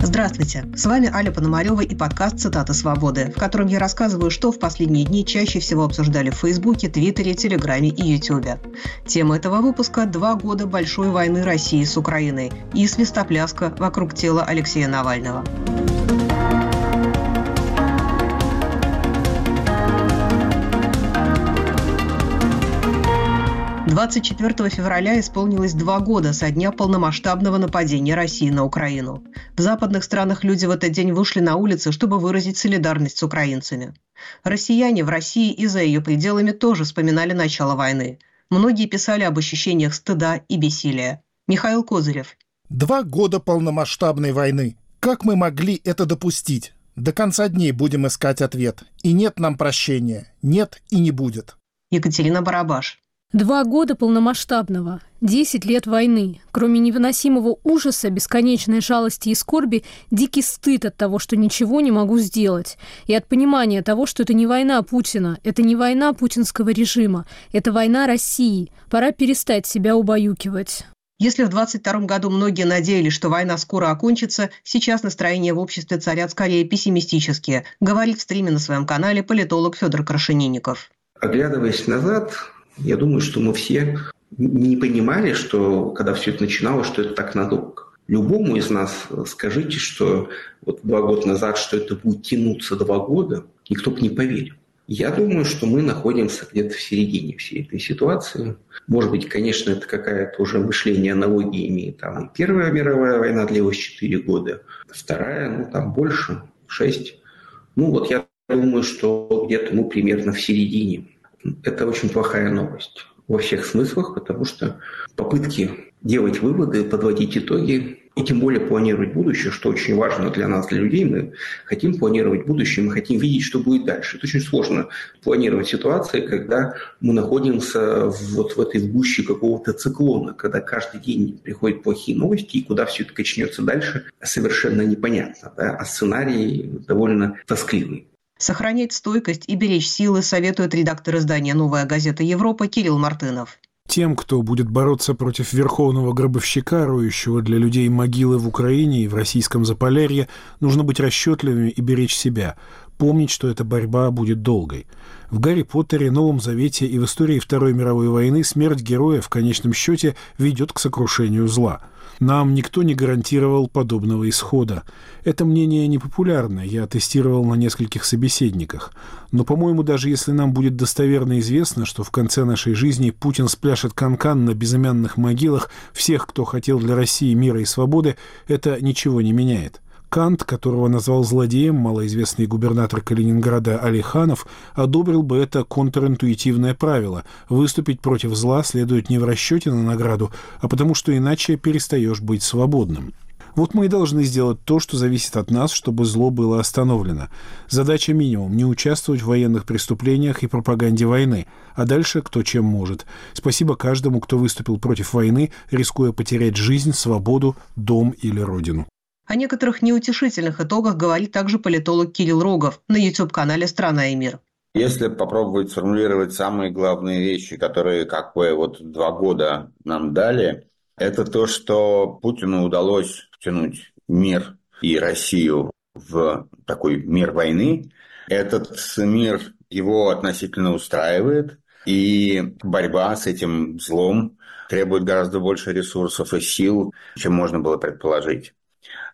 Здравствуйте! С вами Аля Пономарева и подкаст «Цитата свободы», в котором я рассказываю, что в последние дни чаще всего обсуждали в Фейсбуке, Твиттере, Телеграме и Ютубе. Тема этого выпуска – два года большой войны России с Украиной и свистопляска вокруг тела Алексея Навального. 24 февраля исполнилось два года со дня полномасштабного нападения России на Украину. В западных странах люди в этот день вышли на улицы, чтобы выразить солидарность с украинцами. Россияне в России и за ее пределами тоже вспоминали начало войны. Многие писали об ощущениях стыда и бессилия. Михаил Козырев. Два года полномасштабной войны. Как мы могли это допустить? До конца дней будем искать ответ. И нет нам прощения. Нет и не будет. Екатерина Барабаш. Два года полномасштабного, десять лет войны. Кроме невыносимого ужаса, бесконечной жалости и скорби, дикий стыд от того, что ничего не могу сделать. И от понимания того, что это не война Путина, это не война путинского режима, это война России. Пора перестать себя убаюкивать. Если в 22 году многие надеялись, что война скоро окончится, сейчас настроения в обществе царят скорее пессимистические, говорит в стриме на своем канале политолог Федор Крашенинников. Оглядываясь назад, я думаю, что мы все не понимали, что когда все это начиналось, что это так надолго. Любому из нас скажите, что вот два года назад, что это будет тянуться два года, никто бы не поверил. Я думаю, что мы находимся где-то в середине всей этой ситуации. Может быть, конечно, это какая-то уже мышление аналогии имеет. Там Первая мировая война длилась 4 года, вторая, ну, там больше, 6. Ну, вот я думаю, что где-то мы примерно в середине это очень плохая новость во всех смыслах, потому что попытки делать выводы, подводить итоги и тем более планировать будущее, что очень важно для нас, для людей. Мы хотим планировать будущее, мы хотим видеть, что будет дальше. Это очень сложно планировать ситуации, когда мы находимся вот в этой гуще какого-то циклона, когда каждый день приходят плохие новости, и куда все это качнется дальше, совершенно непонятно. Да? А сценарий довольно тоскливый. Сохранять стойкость и беречь силы советует редактор издания «Новая газета Европа» Кирилл Мартынов. Тем, кто будет бороться против верховного гробовщика, роющего для людей могилы в Украине и в российском Заполярье, нужно быть расчетливыми и беречь себя, помнить, что эта борьба будет долгой. В «Гарри Поттере», «Новом Завете» и в истории Второй мировой войны смерть героя в конечном счете ведет к сокрушению зла – нам никто не гарантировал подобного исхода. Это мнение непопулярно, я тестировал на нескольких собеседниках. Но, по-моему, даже если нам будет достоверно известно, что в конце нашей жизни Путин спляшет канкан -кан на безымянных могилах всех, кто хотел для России мира и свободы, это ничего не меняет. Кант, которого назвал злодеем малоизвестный губернатор Калининграда Алиханов, одобрил бы это контринтуитивное правило – выступить против зла следует не в расчете на награду, а потому что иначе перестаешь быть свободным. Вот мы и должны сделать то, что зависит от нас, чтобы зло было остановлено. Задача минимум – не участвовать в военных преступлениях и пропаганде войны, а дальше кто чем может. Спасибо каждому, кто выступил против войны, рискуя потерять жизнь, свободу, дом или родину. О некоторых неутешительных итогах говорит также политолог Кирилл Рогов на YouTube-канале «Страна и мир». Если попробовать сформулировать самые главные вещи, которые как бы вот два года нам дали, это то, что Путину удалось втянуть мир и Россию в такой мир войны. Этот мир его относительно устраивает, и борьба с этим злом требует гораздо больше ресурсов и сил, чем можно было предположить.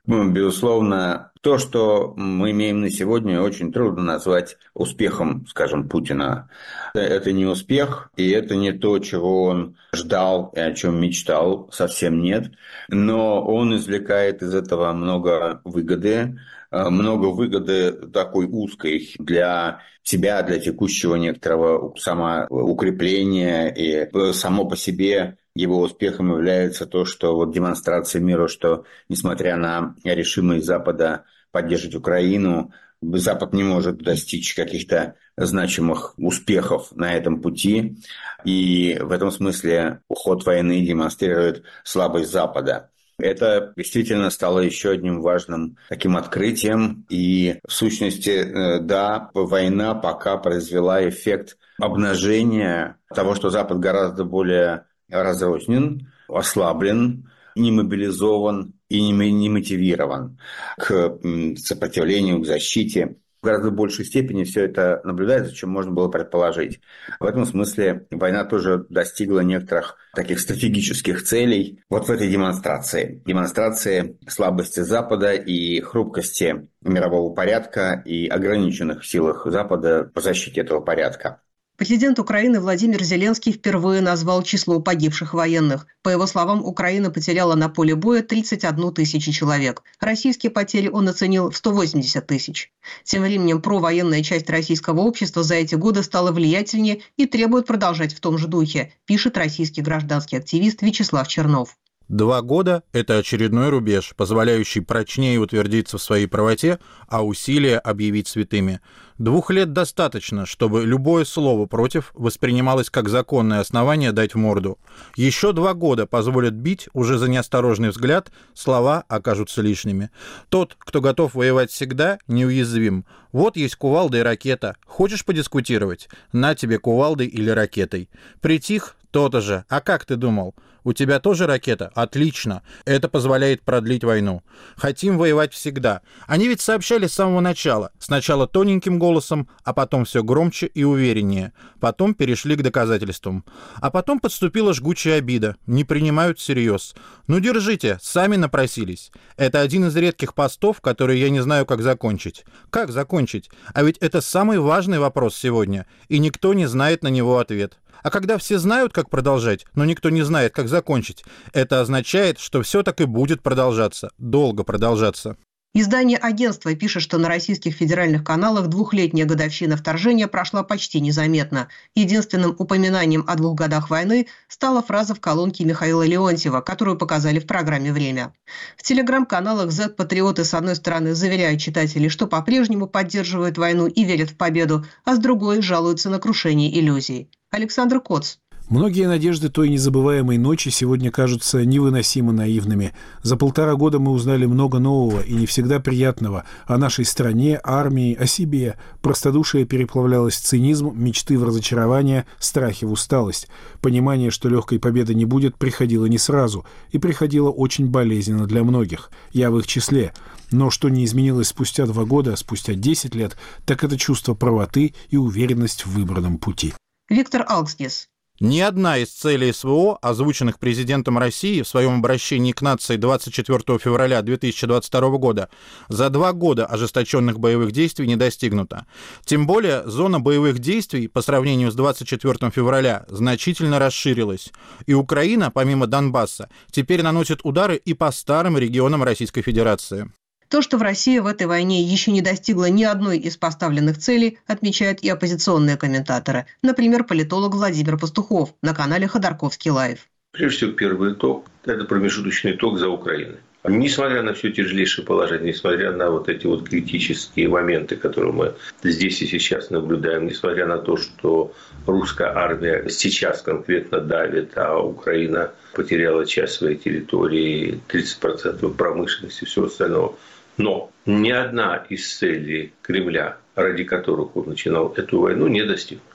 Ну, безусловно, то, что мы имеем на сегодня, очень трудно назвать успехом, скажем, Путина. Это не успех, и это не то, чего он ждал и о чем мечтал, совсем нет. Но он извлекает из этого много выгоды, э, много выгоды такой узкой для себя, для текущего некоторого самоукрепления и э, само по себе его успехом является то, что вот демонстрация миру, что несмотря на решимость Запада поддерживать Украину, Запад не может достичь каких-то значимых успехов на этом пути. И в этом смысле уход войны демонстрирует слабость Запада. Это действительно стало еще одним важным таким открытием. И в сущности, э, да, война пока произвела эффект обнажения того, что Запад гораздо более разрознен, ослаблен, не мобилизован и не мотивирован к сопротивлению, к защите в гораздо большей степени все это наблюдается, чем можно было предположить. В этом смысле война тоже достигла некоторых таких стратегических целей вот в этой демонстрации. Демонстрации слабости Запада и хрупкости мирового порядка и ограниченных силах Запада по защите этого порядка. Президент Украины Владимир Зеленский впервые назвал число погибших военных. По его словам, Украина потеряла на поле боя 31 тысячу человек. Российские потери он оценил в 180 тысяч. Тем временем провоенная часть российского общества за эти годы стала влиятельнее и требует продолжать в том же духе, пишет российский гражданский активист Вячеслав Чернов. Два года – это очередной рубеж, позволяющий прочнее утвердиться в своей правоте, а усилия объявить святыми. Двух лет достаточно, чтобы любое слово против воспринималось как законное основание дать в морду. Еще два года позволят бить уже за неосторожный взгляд, слова окажутся лишними. Тот, кто готов воевать всегда, неуязвим. Вот есть кувалда и ракета. Хочешь подискутировать? На тебе кувалдой или ракетой. Притих, то-то же. А как ты думал? У тебя тоже ракета? Отлично. Это позволяет продлить войну. Хотим воевать всегда. Они ведь сообщали с самого начала. Сначала тоненьким голосом, а потом все громче и увереннее. Потом перешли к доказательствам. А потом подступила жгучая обида. Не принимают всерьез. Ну держите, сами напросились. Это один из редких постов, которые я не знаю, как закончить. Как закончить? А ведь это самый важный вопрос сегодня, и никто не знает на него ответ. А когда все знают, как продолжать, но никто не знает, как закончить, это означает, что все так и будет продолжаться, долго продолжаться. Издание агентства пишет, что на российских федеральных каналах двухлетняя годовщина вторжения прошла почти незаметно. Единственным упоминанием о двух годах войны стала фраза в колонке Михаила Леонтьева, которую показали в программе «Время». В телеграм-каналах Z-патриоты с одной стороны заверяют читателей, что по-прежнему поддерживают войну и верят в победу, а с другой жалуются на крушение иллюзий. Александр Коц. Многие надежды той незабываемой ночи сегодня кажутся невыносимо наивными. За полтора года мы узнали много нового и не всегда приятного о нашей стране, армии, о себе. Простодушие переплавлялось в цинизм, мечты в разочарование, страхи в усталость. Понимание, что легкой победы не будет, приходило не сразу и приходило очень болезненно для многих. Я в их числе. Но что не изменилось спустя два года, спустя десять лет, так это чувство правоты и уверенность в выбранном пути. Виктор Алкснес. Ни одна из целей СВО, озвученных президентом России в своем обращении к нации 24 февраля 2022 года, за два года ожесточенных боевых действий не достигнута. Тем более, зона боевых действий по сравнению с 24 февраля значительно расширилась. И Украина, помимо Донбасса, теперь наносит удары и по старым регионам Российской Федерации. То, что в России в этой войне еще не достигла ни одной из поставленных целей, отмечают и оппозиционные комментаторы. Например, политолог Владимир Пастухов на канале Ходорковский Live. Прежде всего, первый итог – это промежуточный итог за Украиной. Несмотря на все тяжелейшее положение, несмотря на вот эти вот критические моменты, которые мы здесь и сейчас наблюдаем, несмотря на то, что русская армия сейчас конкретно давит, а Украина потеряла часть своей территории, 30% промышленности и всего остального, но ни одна из целей Кремля, ради которых он начинал эту войну, не достигнута.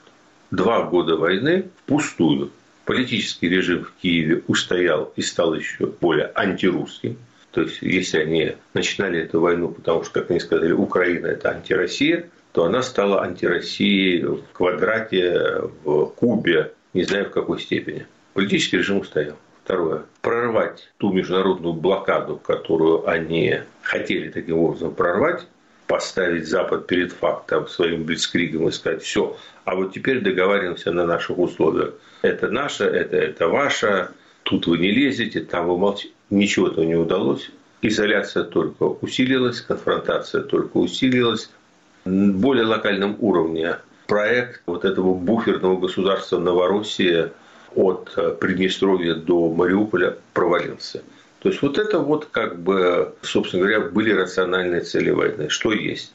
Два года войны впустую. Политический режим в Киеве устоял и стал еще более антирусским. То есть, если они начинали эту войну, потому что, как они сказали, Украина – это антироссия, то она стала антироссией в квадрате, в кубе, не знаю в какой степени. Политический режим устоял. Второе. Прорвать ту международную блокаду, которую они хотели таким образом прорвать, поставить Запад перед фактом своим блицкригом и сказать, все, а вот теперь договариваемся на наших условиях. Это наше, это, это ваше, тут вы не лезете, там вы молчите. Ничего этого не удалось. Изоляция только усилилась, конфронтация только усилилась. На более локальном уровне проект вот этого буферного государства Новороссия – от э, Приднестровья до Мариуполя провалился. То есть вот это вот как бы, собственно говоря, были рациональные цели войны. Что есть?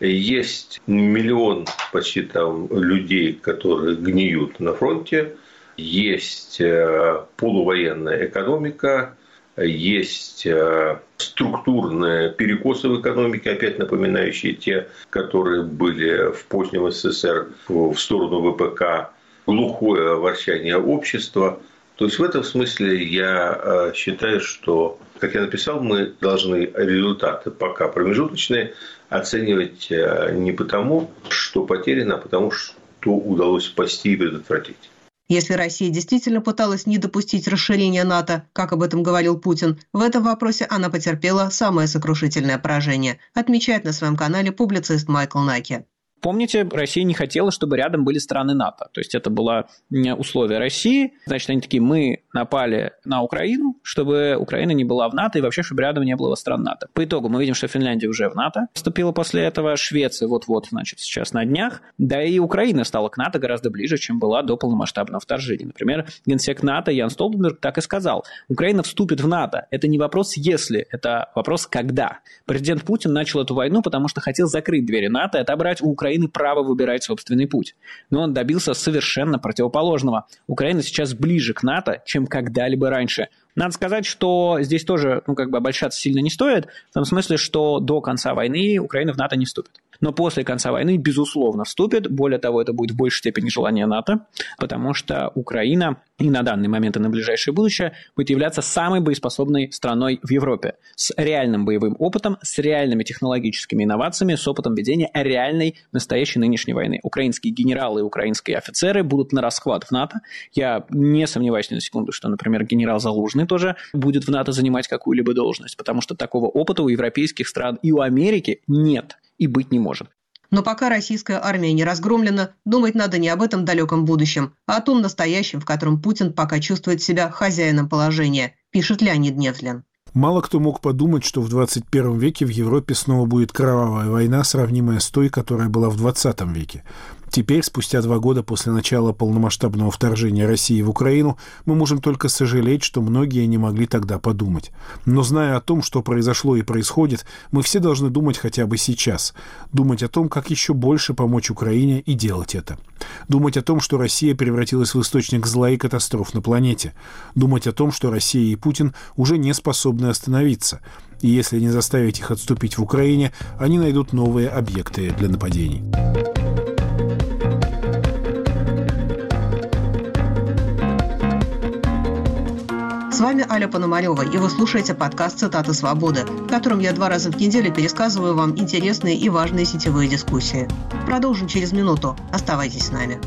Есть миллион почти там людей, которые гниют на фронте. Есть э, полувоенная экономика, есть э, структурные перекосы в экономике, опять напоминающие те, которые были в позднем СССР в сторону ВПК, глухое ворчание общества. То есть в этом смысле я э, считаю, что, как я написал, мы должны результаты пока промежуточные оценивать э, не потому, что потеряно, а потому, что удалось спасти и предотвратить. Если Россия действительно пыталась не допустить расширения НАТО, как об этом говорил Путин, в этом вопросе она потерпела самое сокрушительное поражение, отмечает на своем канале публицист Майкл Наки. Помните, Россия не хотела, чтобы рядом были страны НАТО. То есть это было условие России. Значит, они такие, мы напали на Украину, чтобы Украина не была в НАТО и вообще, чтобы рядом не было стран НАТО. По итогу мы видим, что Финляндия уже в НАТО вступила после этого, Швеция вот-вот, значит, сейчас на днях. Да и Украина стала к НАТО гораздо ближе, чем была до полномасштабного вторжения. Например, генсек НАТО Ян Столтенберг так и сказал. Украина вступит в НАТО. Это не вопрос «если», это вопрос «когда». Президент Путин начал эту войну, потому что хотел закрыть двери НАТО и отобрать у Украины Украины право выбирать собственный путь. Но он добился совершенно противоположного. Украина сейчас ближе к НАТО, чем когда-либо раньше. Надо сказать, что здесь тоже, ну, как бы обольщаться сильно не стоит, в том смысле, что до конца войны Украина в НАТО не вступит но после конца войны, безусловно, вступит. Более того, это будет в большей степени желание НАТО, потому что Украина и на данный момент, и на ближайшее будущее будет являться самой боеспособной страной в Европе, с реальным боевым опытом, с реальными технологическими инновациями, с опытом ведения реальной, настоящей нынешней войны. Украинские генералы и украинские офицеры будут на расхват в НАТО. Я не сомневаюсь ни на секунду, что, например, генерал Залужный тоже будет в НАТО занимать какую-либо должность, потому что такого опыта у европейских стран и у Америки нет и быть не может. Но пока российская армия не разгромлена, думать надо не об этом далеком будущем, а о том настоящем, в котором Путин пока чувствует себя хозяином положения, пишет Леонид Невзлин. Мало кто мог подумать, что в 21 веке в Европе снова будет кровавая война, сравнимая с той, которая была в 20 веке. Теперь, спустя два года после начала полномасштабного вторжения России в Украину, мы можем только сожалеть, что многие не могли тогда подумать. Но зная о том, что произошло и происходит, мы все должны думать хотя бы сейчас. Думать о том, как еще больше помочь Украине и делать это. Думать о том, что Россия превратилась в источник зла и катастроф на планете. Думать о том, что Россия и Путин уже не способны остановиться. И если не заставить их отступить в Украине, они найдут новые объекты для нападений. Вами Аля Пономарева, и вы слушаете подкаст «Цитаты свободы», в котором я два раза в неделю пересказываю вам интересные и важные сетевые дискуссии. Продолжим через минуту. Оставайтесь с нами.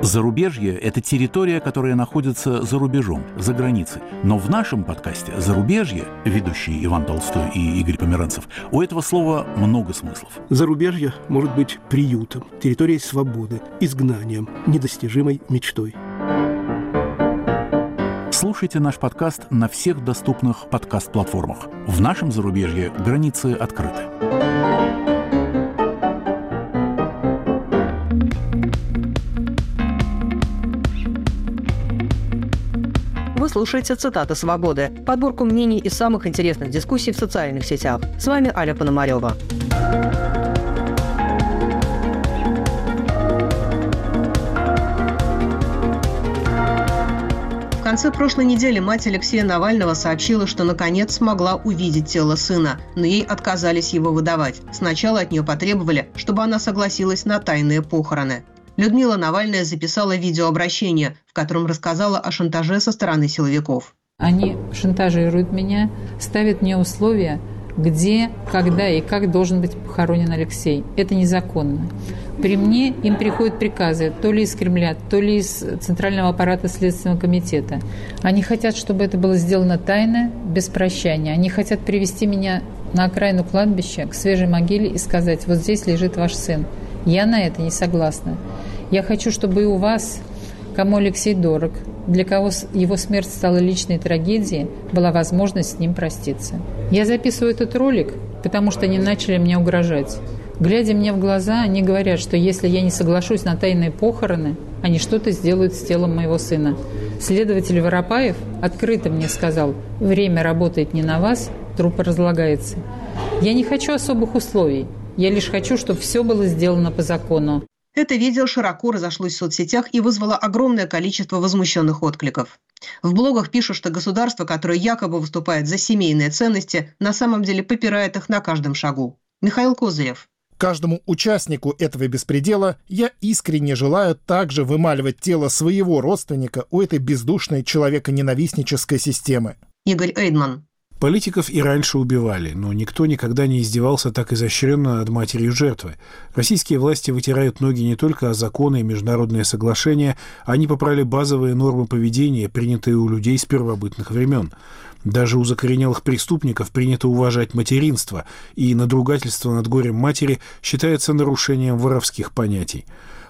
Зарубежье – это территория, которая находится за рубежом, за границей. Но в нашем подкасте «Зарубежье», ведущий Иван Толстой и Игорь Померанцев, у этого слова много смыслов. Зарубежье может быть приютом, территорией свободы, изгнанием, недостижимой мечтой. Слушайте наш подкаст на всех доступных подкаст-платформах. В нашем зарубежье границы открыты. Вы слушаете «Цитаты свободы» – подборку мнений из самых интересных дискуссий в социальных сетях. С вами Аля Пономарева. Конце прошлой недели мать Алексея Навального сообщила, что наконец смогла увидеть тело сына, но ей отказались его выдавать. Сначала от нее потребовали, чтобы она согласилась на тайные похороны. Людмила Навальная записала видеообращение, в котором рассказала о шантаже со стороны силовиков. Они шантажируют меня, ставят мне условия, где, когда и как должен быть похоронен Алексей. Это незаконно. При мне им приходят приказы то ли из Кремля, то ли из Центрального аппарата Следственного комитета. Они хотят, чтобы это было сделано тайно, без прощания. Они хотят привести меня на окраину кладбища, к свежей могиле и сказать, вот здесь лежит ваш сын. Я на это не согласна. Я хочу, чтобы и у вас, кому Алексей дорог, для кого его смерть стала личной трагедией, была возможность с ним проститься. Я записываю этот ролик, потому что они начали мне угрожать. Глядя мне в глаза, они говорят, что если я не соглашусь на тайные похороны, они что-то сделают с телом моего сына. Следователь Воропаев открыто мне сказал, время работает не на вас, труп разлагается. Я не хочу особых условий. Я лишь хочу, чтобы все было сделано по закону. Это видео широко разошлось в соцсетях и вызвало огромное количество возмущенных откликов. В блогах пишут, что государство, которое якобы выступает за семейные ценности, на самом деле попирает их на каждом шагу. Михаил Козырев. Каждому участнику этого беспредела я искренне желаю также вымаливать тело своего родственника у этой бездушной человеконенавистнической системы. Игорь Эйдман. Политиков и раньше убивали, но никто никогда не издевался так изощренно над матерью жертвы. Российские власти вытирают ноги не только о законы и международные соглашения, они попрали базовые нормы поведения, принятые у людей с первобытных времен. Даже у закоренелых преступников принято уважать материнство, и надругательство над горем матери считается нарушением воровских понятий.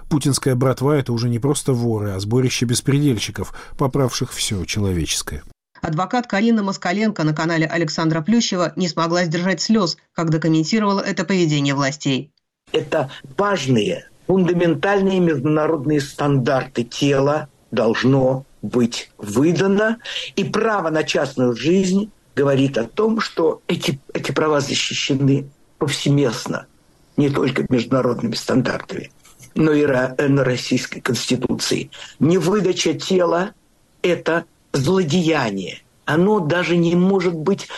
Путинская братва – это уже не просто воры, а сборище беспредельщиков, поправших все человеческое. Адвокат Карина Москаленко на канале Александра Плющева не смогла сдержать слез, когда комментировала это поведение властей. Это важные, фундаментальные международные стандарты тела должно быть выдано, и право на частную жизнь говорит о том, что эти, эти права защищены повсеместно, не только международными стандартами, но и на Российской Конституции. Невыдача тела – это злодеяние. Оно даже не может быть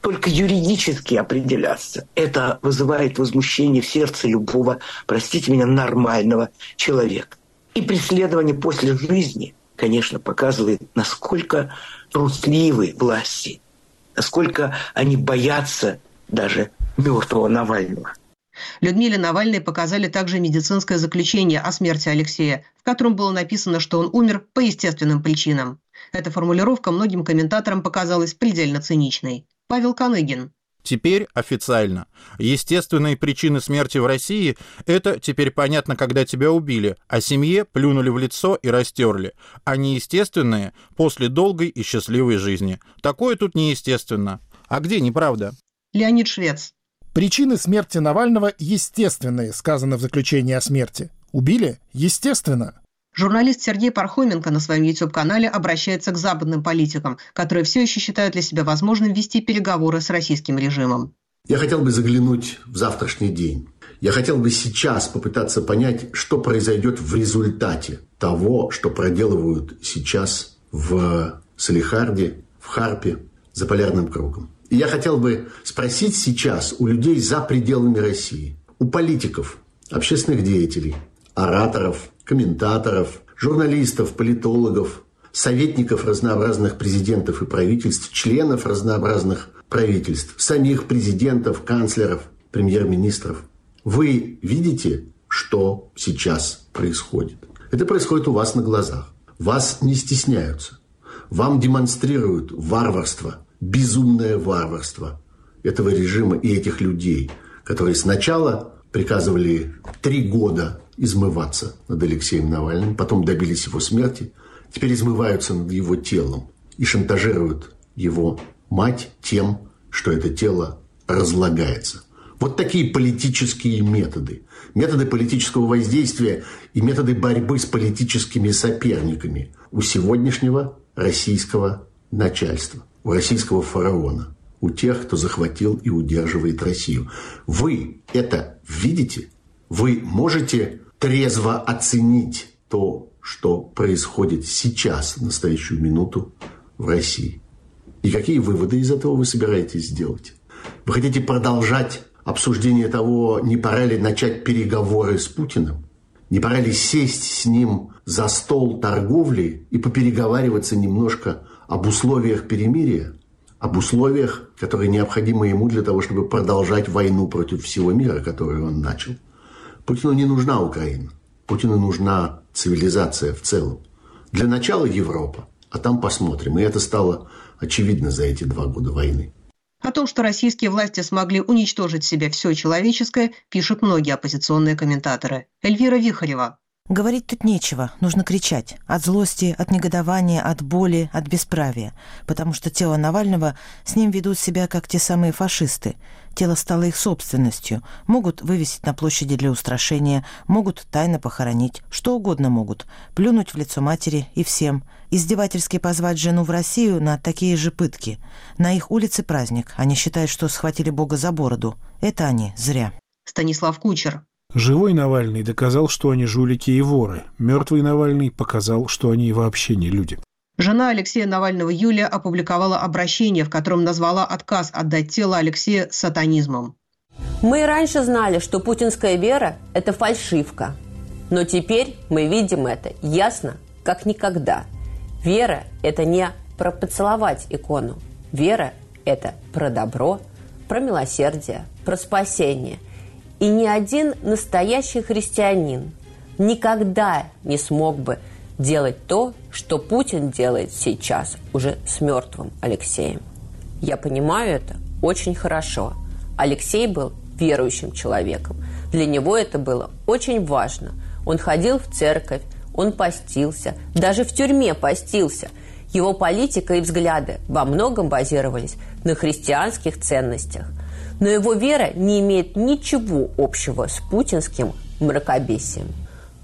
только юридически определяться. Это вызывает возмущение в сердце любого, простите меня, нормального человека. И преследование после жизни, конечно, показывает, насколько трусливы власти, насколько они боятся даже мертвого Навального. Людмиле Навальной показали также медицинское заключение о смерти Алексея, в котором было написано, что он умер по естественным причинам. Эта формулировка многим комментаторам показалась предельно циничной. Павел Каныгин. Теперь официально. Естественные причины смерти в России – это теперь понятно, когда тебя убили, а семье плюнули в лицо и растерли, а неестественные – после долгой и счастливой жизни. Такое тут неестественно. А где неправда? Леонид Швец. Причины смерти Навального естественные, сказано в заключении о смерти. Убили? Естественно. Журналист Сергей Пархоменко на своем YouTube-канале обращается к западным политикам, которые все еще считают для себя возможным вести переговоры с российским режимом. Я хотел бы заглянуть в завтрашний день. Я хотел бы сейчас попытаться понять, что произойдет в результате того, что проделывают сейчас в Салихарде, в Харпе, за полярным кругом. И я хотел бы спросить сейчас у людей за пределами России, у политиков, общественных деятелей, ораторов, комментаторов, журналистов, политологов, советников разнообразных президентов и правительств, членов разнообразных правительств, самих президентов, канцлеров, премьер-министров. Вы видите, что сейчас происходит? Это происходит у вас на глазах. Вас не стесняются. Вам демонстрируют варварство, безумное варварство этого режима и этих людей, которые сначала приказывали три года измываться над Алексеем Навальным, потом добились его смерти, теперь измываются над его телом и шантажируют его мать тем, что это тело разлагается. Вот такие политические методы. Методы политического воздействия и методы борьбы с политическими соперниками у сегодняшнего российского начальства, у российского фараона, у тех, кто захватил и удерживает Россию. Вы это видите? Вы можете трезво оценить то, что происходит сейчас, в настоящую минуту в России. И какие выводы из этого вы собираетесь сделать? Вы хотите продолжать обсуждение того, не пора ли начать переговоры с Путиным? Не пора ли сесть с ним за стол торговли и попереговариваться немножко об условиях перемирия? Об условиях, которые необходимы ему для того, чтобы продолжать войну против всего мира, которую он начал – Путину не нужна Украина. Путину нужна цивилизация в целом. Для начала Европа, а там посмотрим. И это стало очевидно за эти два года войны. О том, что российские власти смогли уничтожить себе все человеческое, пишут многие оппозиционные комментаторы. Эльвира Вихарева, Говорить тут нечего, нужно кричать. От злости, от негодования, от боли, от бесправия. Потому что тело Навального с ним ведут себя как те самые фашисты. Тело стало их собственностью. Могут вывесить на площади для устрашения, могут тайно похоронить, что угодно могут. Плюнуть в лицо матери и всем. Издевательски позвать жену в Россию на такие же пытки. На их улице праздник. Они считают, что схватили Бога за бороду. Это они зря. Станислав Кучер. Живой Навальный доказал, что они жулики и воры. Мертвый Навальный показал, что они вообще не люди. Жена Алексея Навального Юлия опубликовала обращение, в котором назвала отказ отдать тело Алексея сатанизмом. Мы и раньше знали, что путинская вера – это фальшивка. Но теперь мы видим это ясно, как никогда. Вера – это не про поцеловать икону. Вера – это про добро, про милосердие, про спасение. И ни один настоящий христианин никогда не смог бы делать то, что Путин делает сейчас уже с мертвым Алексеем. Я понимаю это очень хорошо. Алексей был верующим человеком. Для него это было очень важно. Он ходил в церковь, он постился, даже в тюрьме постился. Его политика и взгляды во многом базировались на христианских ценностях. Но его вера не имеет ничего общего с путинским мракобесием.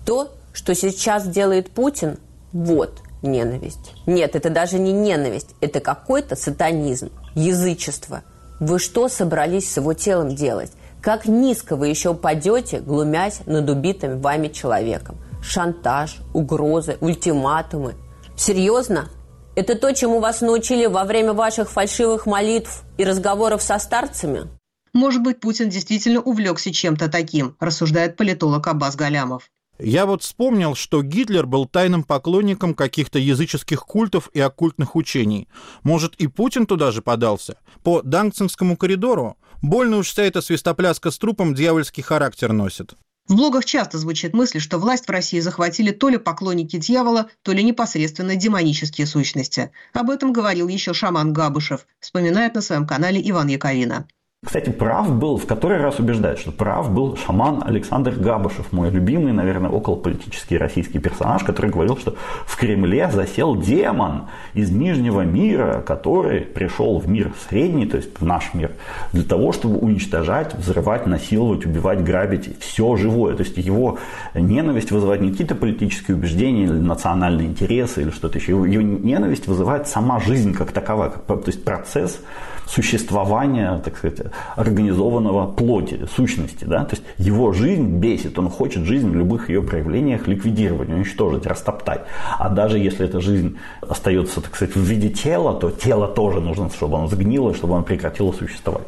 То, что сейчас делает Путин, вот ненависть. Нет, это даже не ненависть, это какой-то сатанизм, язычество. Вы что собрались с его телом делать? Как низко вы еще упадете, глумясь над убитым вами человеком? Шантаж, угрозы, ультиматумы. Серьезно? Это то, чему вас научили во время ваших фальшивых молитв и разговоров со старцами? Может быть, Путин действительно увлекся чем-то таким, рассуждает политолог Аббас Галямов. Я вот вспомнил, что Гитлер был тайным поклонником каких-то языческих культов и оккультных учений. Может, и Путин туда же подался? По Дангцинскому коридору? Больно уж вся эта свистопляска с трупом дьявольский характер носит. В блогах часто звучит мысль, что власть в России захватили то ли поклонники дьявола, то ли непосредственно демонические сущности. Об этом говорил еще шаман Габышев, вспоминает на своем канале Иван Яковина. Кстати, прав был, в который раз убеждает, что прав был шаман Александр Габышев, мой любимый, наверное, околополитический российский персонаж, который говорил, что в Кремле засел демон из Нижнего мира, который пришел в мир средний, то есть в наш мир, для того, чтобы уничтожать, взрывать, насиловать, убивать, грабить все живое. То есть его ненависть вызывает не какие-то политические убеждения или национальные интересы или что-то еще. Его, ненависть вызывает сама жизнь как таковая, то есть процесс существования, так сказать, организованного плоти, сущности. Да? То есть его жизнь бесит, он хочет жизнь в любых ее проявлениях ликвидировать, уничтожить, растоптать. А даже если эта жизнь остается, так сказать, в виде тела, то тело тоже нужно, чтобы оно сгнило, чтобы оно прекратило существовать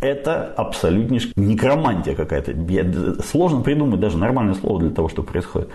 это абсолютнейшая некромантия какая-то. Сложно придумать даже нормальное слово для того, что происходит.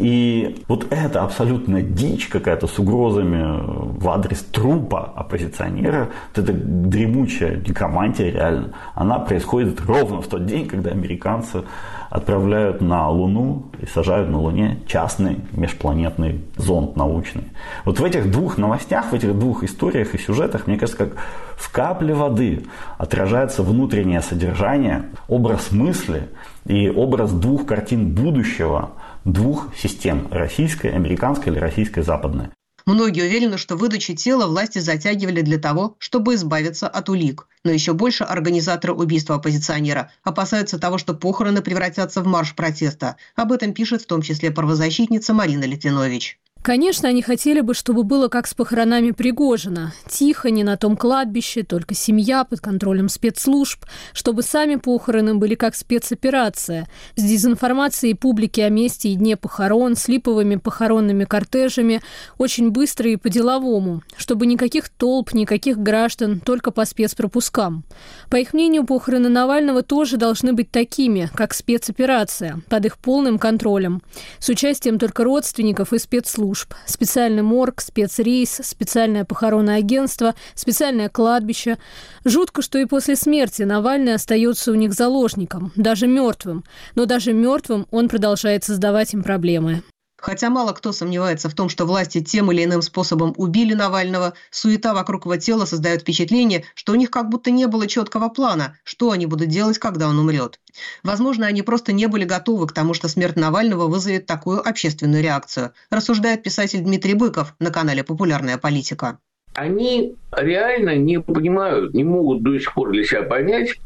И вот эта абсолютно дичь какая-то с угрозами в адрес трупа оппозиционера, вот эта дремучая некромантия реально, она происходит ровно в тот день, когда американцы отправляют на Луну и сажают на Луне частный межпланетный зонд научный. Вот в этих двух новостях, в этих двух историях и сюжетах, мне кажется, как в капле воды отражается внутреннее содержание, образ мысли и образ двух картин будущего – двух систем – российской, американской или российской западной. Многие уверены, что выдачу тела власти затягивали для того, чтобы избавиться от улик. Но еще больше организаторы убийства оппозиционера опасаются того, что похороны превратятся в марш протеста. Об этом пишет в том числе правозащитница Марина Литвинович. Конечно, они хотели бы, чтобы было как с похоронами Пригожина. Тихо, не на том кладбище, только семья под контролем спецслужб, чтобы сами похороны были как спецоперация, с дезинформацией публики о месте и дне похорон, с липовыми похоронными кортежами, очень быстро и по-деловому, чтобы никаких толп, никаких граждан, только по спецпропускам. По их мнению, похороны Навального тоже должны быть такими, как спецоперация, под их полным контролем, с участием только родственников и спецслужб служб. Специальный морг, спецрейс, специальное похоронное агентство, специальное кладбище. Жутко, что и после смерти Навальный остается у них заложником, даже мертвым. Но даже мертвым он продолжает создавать им проблемы. Хотя мало кто сомневается в том, что власти тем или иным способом убили Навального, суета вокруг его тела создает впечатление, что у них как будто не было четкого плана, что они будут делать, когда он умрет. Возможно, они просто не были готовы к тому, что смерть Навального вызовет такую общественную реакцию, рассуждает писатель Дмитрий Быков на канале «Популярная политика». Они реально не понимают, не могут до сих пор для себя понять,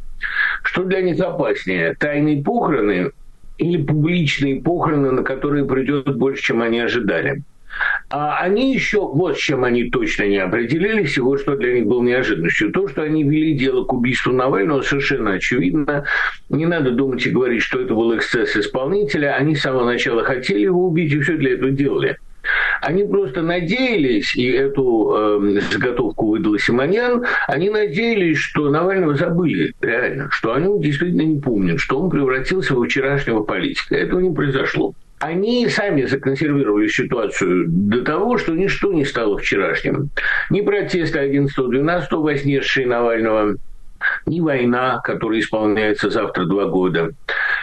что для них опаснее – тайные похороны или публичные похороны, на которые придет больше, чем они ожидали. А они еще, вот с чем они точно не определились, и вот что для них было неожиданностью. То, что они вели дело к убийству Навального, совершенно очевидно. Не надо думать и говорить, что это был эксцесс исполнителя. Они с самого начала хотели его убить и все для этого делали. Они просто надеялись, и эту э, заготовку выдал Симоньян, они надеялись, что Навального забыли, реально, что они действительно не помнят, что он превратился в вчерашнего политика. Этого не произошло они сами законсервировали ситуацию до того, что ничто не стало вчерашним. Ни протесты 11-12 вознесшие Навального, ни война, которая исполняется завтра два года,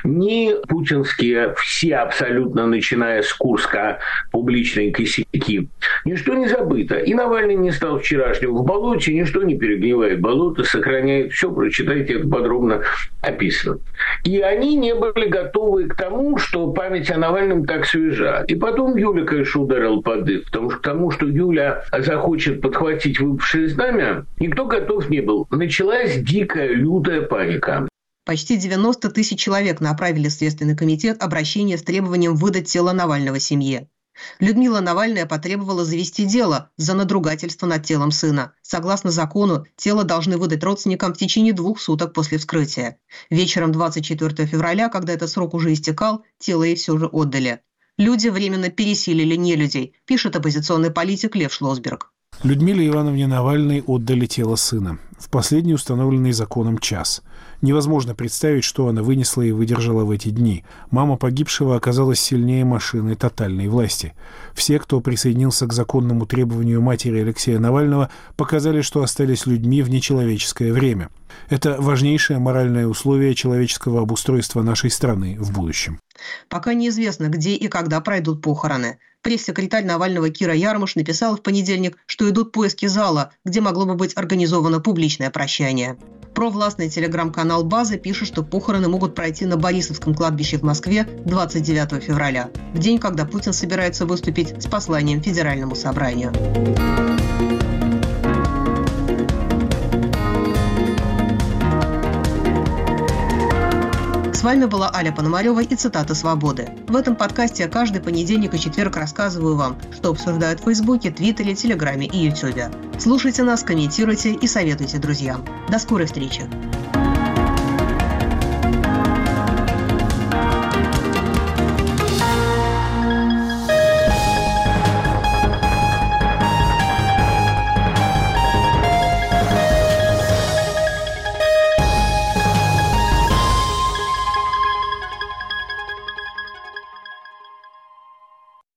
ни путинские все абсолютно, начиная с Курска, публичные косяки. Ничто не забыто. И Навальный не стал вчерашним в болоте, ничто не перегнивает болото, сохраняет все, прочитайте, это подробно описано. И они не были готовы к тому, что память о Навальном так свежа. И потом Юля, конечно, ударил под дых, потому что к тому, что Юля захочет подхватить выпавшее знамя, никто готов не был. Началась дикая, лютая паника. Почти 90 тысяч человек направили в Следственный комитет обращение с требованием выдать тело Навального семье. Людмила Навальная потребовала завести дело за надругательство над телом сына. Согласно закону, тело должны выдать родственникам в течение двух суток после вскрытия. Вечером 24 февраля, когда этот срок уже истекал, тело ей все же отдали. Люди временно пересилили нелюдей, пишет оппозиционный политик Лев Шлосберг. Людмиле Ивановне Навальной отдали тело сына. В последний установленный законом час. Невозможно представить, что она вынесла и выдержала в эти дни. Мама погибшего оказалась сильнее машины тотальной власти. Все, кто присоединился к законному требованию матери Алексея Навального, показали, что остались людьми в нечеловеческое время. Это важнейшее моральное условие человеческого обустройства нашей страны в будущем. Пока неизвестно, где и когда пройдут похороны. Пресс-секретарь Навального Кира Ярмуш написал в понедельник, что идут поиски зала, где могло бы быть организовано публичное прощание. Провластный телеграм-канал «База» пишет, что похороны могут пройти на Борисовском кладбище в Москве 29 февраля, в день, когда Путин собирается выступить с посланием Федеральному собранию. С вами была Аля Пономарева и цитата «Свободы». В этом подкасте я каждый понедельник и четверг рассказываю вам, что обсуждают в Фейсбуке, Твиттере, Телеграме и Ютубе. Слушайте нас, комментируйте и советуйте друзьям. До скорой встречи!